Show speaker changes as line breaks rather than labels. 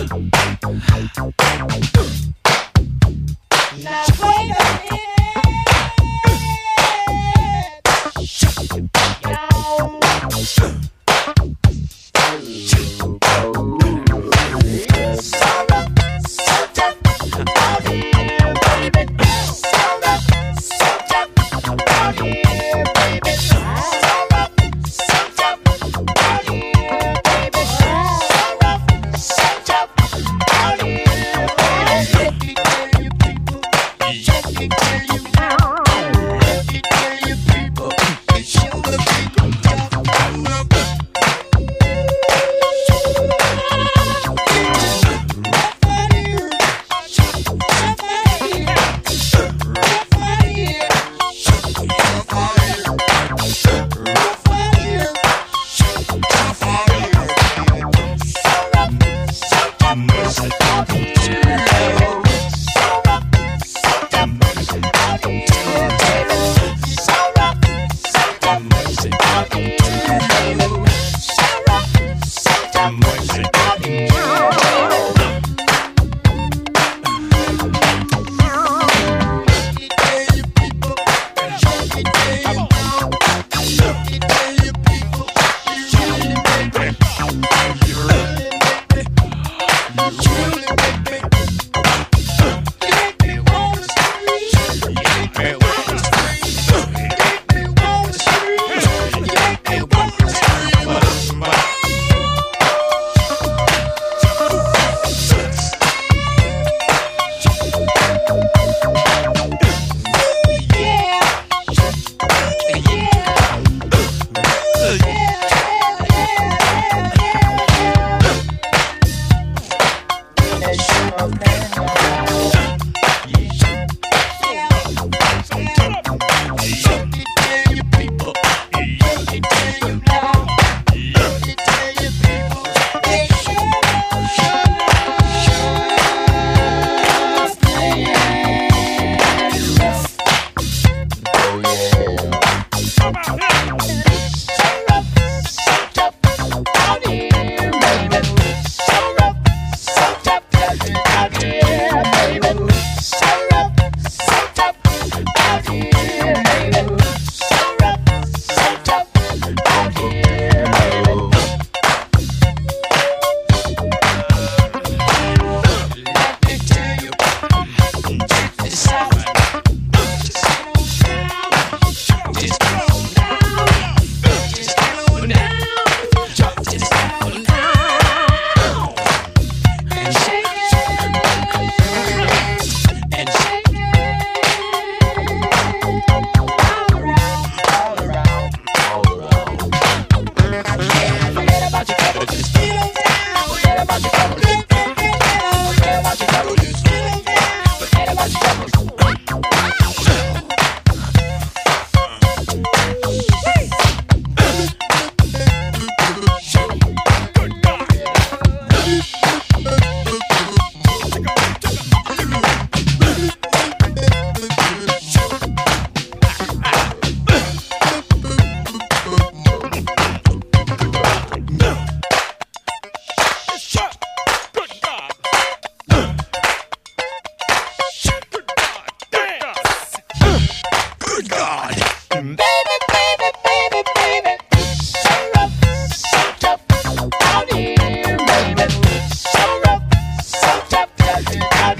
Now wait a minute. Hello.